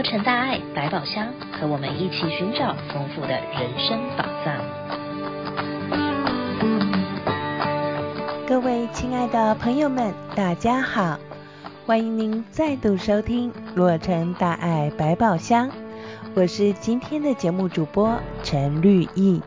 洛城大爱百宝箱，和我们一起寻找丰富的人生宝藏。各位亲爱的朋友们，大家好，欢迎您再度收听洛城大爱百宝箱，我是今天的节目主播陈绿意。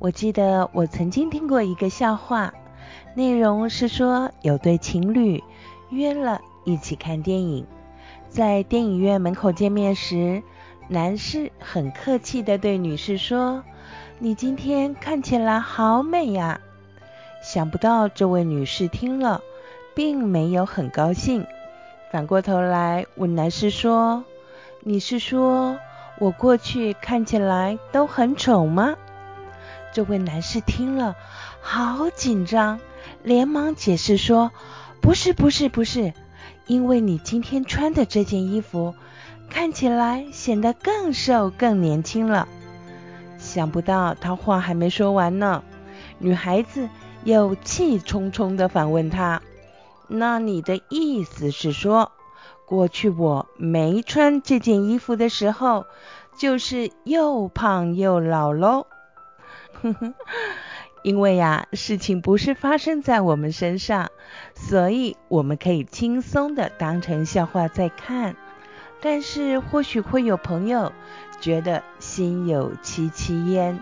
我记得我曾经听过一个笑话，内容是说有对情侣约了一起看电影，在电影院门口见面时，男士很客气地对女士说：“你今天看起来好美呀。”想不到这位女士听了，并没有很高兴，反过头来问男士说：“你是说我过去看起来都很丑吗？”这位男士听了，好紧张，连忙解释说：“不是，不是，不是，因为你今天穿的这件衣服，看起来显得更瘦、更年轻了。”想不到他话还没说完呢，女孩子又气冲冲地反问他：“那你的意思是说，过去我没穿这件衣服的时候，就是又胖又老喽？”呵呵，因为呀，事情不是发生在我们身上，所以我们可以轻松的当成笑话在看。但是或许会有朋友觉得心有戚戚焉，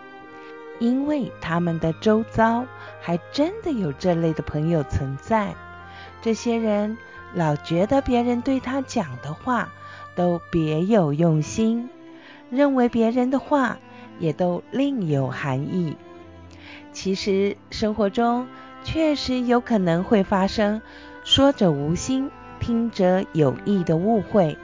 因为他们的周遭还真的有这类的朋友存在。这些人老觉得别人对他讲的话都别有用心，认为别人的话。也都另有含义。其实生活中确实有可能会发生说者无心，听者有意的误会。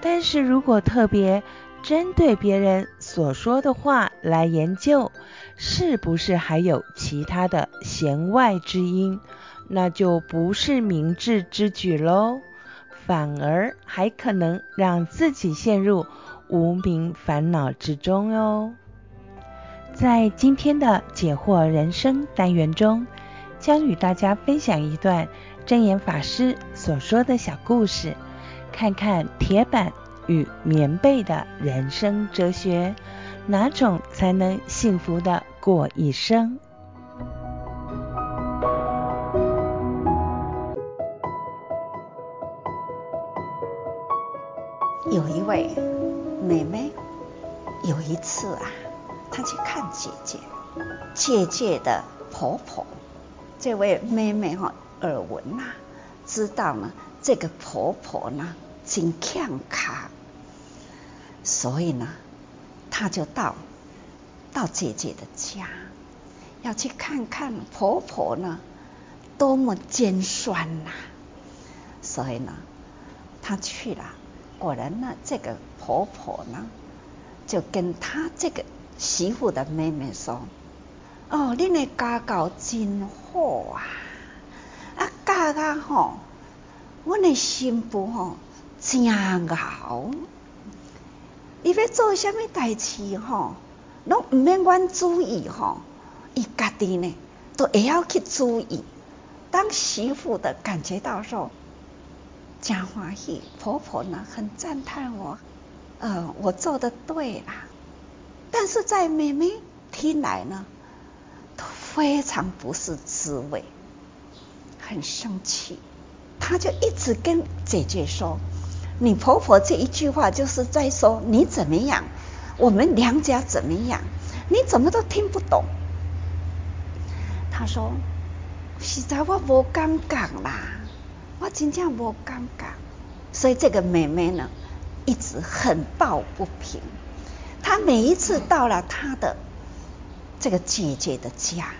但是如果特别针对别人所说的话来研究，是不是还有其他的弦外之音，那就不是明智之举喽，反而还可能让自己陷入无名烦恼之中哟。在今天的解惑人生单元中，将与大家分享一段真言法师所说的小故事，看看铁板与棉被的人生哲学，哪种才能幸福的过一生？有一位妹妹，有一次啊。她去看姐姐，姐姐的婆婆，这位妹妹哈耳闻呐，知道呢这个婆婆呢真强卡，所以呢，她就到到姐姐的家，要去看看婆婆呢多么尖酸呐，所以呢，她去了，果然呢，这个婆婆呢就跟她这个。媳妇的妹妹说：“哦，恁的家教真好啊！啊，教啊吼，阮的新妇吼真好。伊要做什么代志吼，拢毋免阮注意吼，伊家己呢都会晓去注意。当媳妇的感觉到说，真欢喜，婆婆呢很赞叹我，呃，我做得对啦。”但是在妹妹听来呢，都非常不是滋味，很生气。她就一直跟姐姐说：“你婆婆这一句话就是在说你怎么样，我们娘家怎么样，你怎么都听不懂。”她说：“实在我无感觉啦，我真正无感觉。”所以这个妹妹呢，一直很抱不平。她每一次到了她的这个姐姐的家，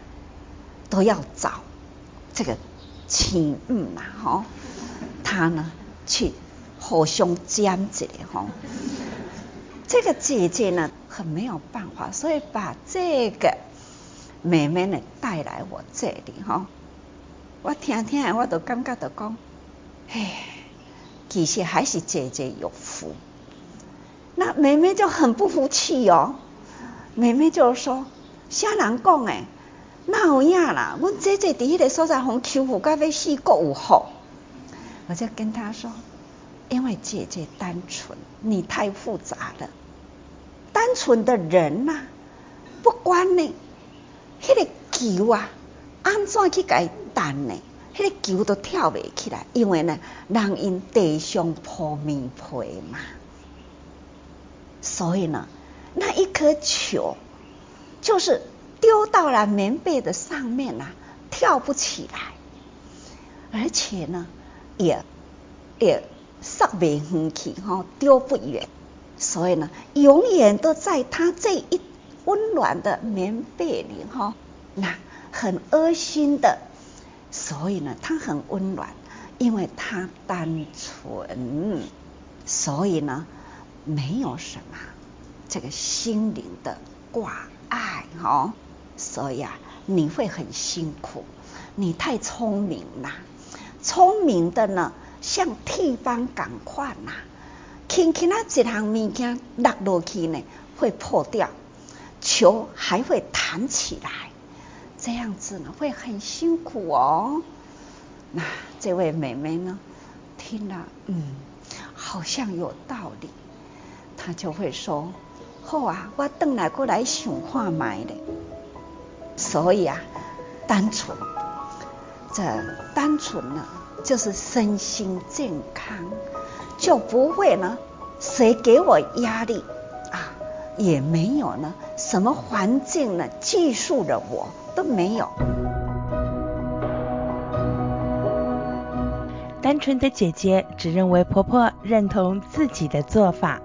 都要找这个亲母嘛，哈，她呢去互相讲解哈。这个姐姐呢很没有办法，所以把这个妹妹呢带来我这里哈。我听听，我都感觉到讲，哎，其实还是姐姐有福。那妹妹就很不服气哦，妹妹就说：啥人讲诶？哪有影啦？阮姐姐伫迄个所在，互欺负甲要死，阁有好。我就跟她说：因为姐姐单纯，你太复杂了。单纯的人呐、不管呢，迄、那个球啊，安怎去解弹呢？迄、那个球都跳袂起来，因为呢，人因地上铺棉被嘛。所以呢，那一颗球就是丢到了棉被的上面呐、啊，跳不起来，而且呢，也也上袂远去哈，丢不远。所以呢，永远都在他这一温暖的棉被里哈，那很恶心的。所以呢，他很温暖，因为他单纯。所以呢，没有什么这个心灵的挂碍哈。所以啊，你会很辛苦。你太聪明了，聪明的呢，像铁板咁快呐。轻轻啊，一项物件落落去呢，会破掉，球还会弹起来，这样子呢会很辛苦哦。那这位妹妹呢，听了，嗯，好像有道理，她就会说：“好啊，我等来过来想看买的。”所以啊，单纯，这单纯呢，就是身心健康。就不会呢，谁给我压力，也没有呢，什么环境呢，技术的我都没有。单纯的姐姐只认为婆婆认同自己的做法，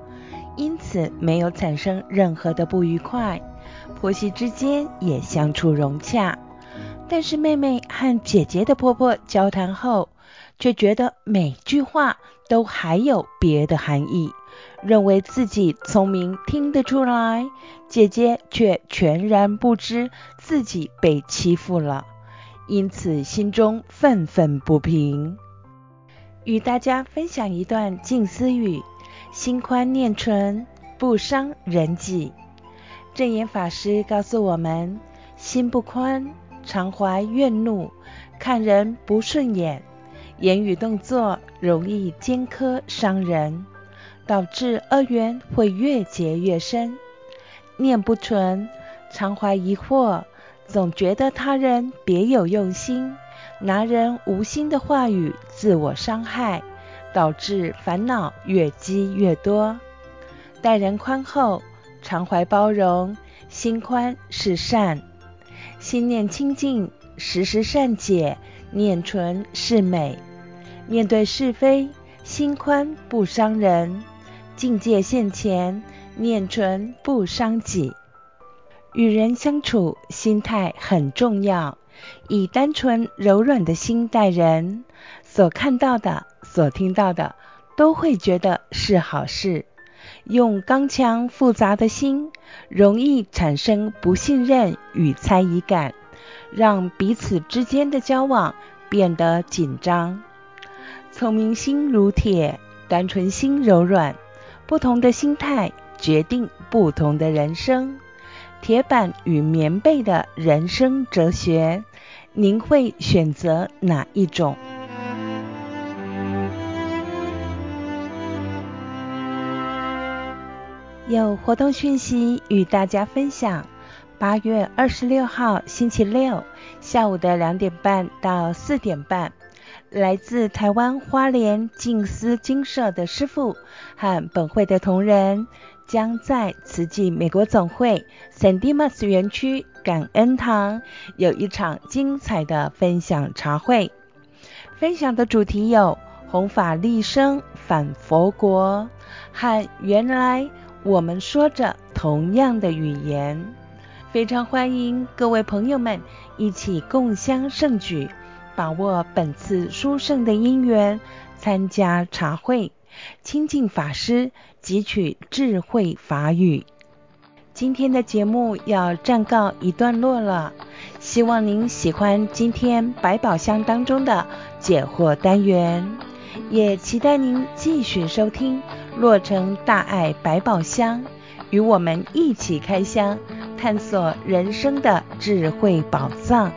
因此没有产生任何的不愉快，婆媳之间也相处融洽。但是妹妹和姐姐的婆婆交谈后，却觉得每句话都还有别的含义，认为自己聪明听得出来，姐姐却全然不知自己被欺负了，因此心中愤愤不平。与大家分享一段静思语：心宽念纯，不伤人己。证言法师告诉我们：心不宽，常怀怨怒，看人不顺眼。言语动作容易尖刻伤人，导致恶缘会越结越深。念不纯，常怀疑惑，总觉得他人别有用心，拿人无心的话语自我伤害，导致烦恼越积越多。待人宽厚，常怀包容，心宽是善，心念清净，时时善解。念纯是美，面对是非，心宽不伤人；境界现前，念纯不伤己。与人相处，心态很重要。以单纯柔软的心待人，所看到的、所听到的，都会觉得是好事。用刚强复杂的心，容易产生不信任与猜疑感。让彼此之间的交往变得紧张。聪明心如铁，单纯心柔软。不同的心态决定不同的人生。铁板与棉被的人生哲学，您会选择哪一种？有活动讯息与大家分享。八月二十六号星期六下午的两点半到四点半，来自台湾花莲静思精舍的师父和本会的同仁，将在慈济美国总会 San Dimas 园区感恩堂有一场精彩的分享茶会。分享的主题有弘法利生返佛国和原来我们说着同样的语言。非常欢迎各位朋友们一起共襄盛举，把握本次殊胜的因缘，参加茶会，亲近法师，汲取智慧法语。今天的节目要暂告一段落了，希望您喜欢今天百宝箱当中的解惑单元，也期待您继续收听洛城大爱百宝箱，与我们一起开箱，探索人生的智慧宝藏。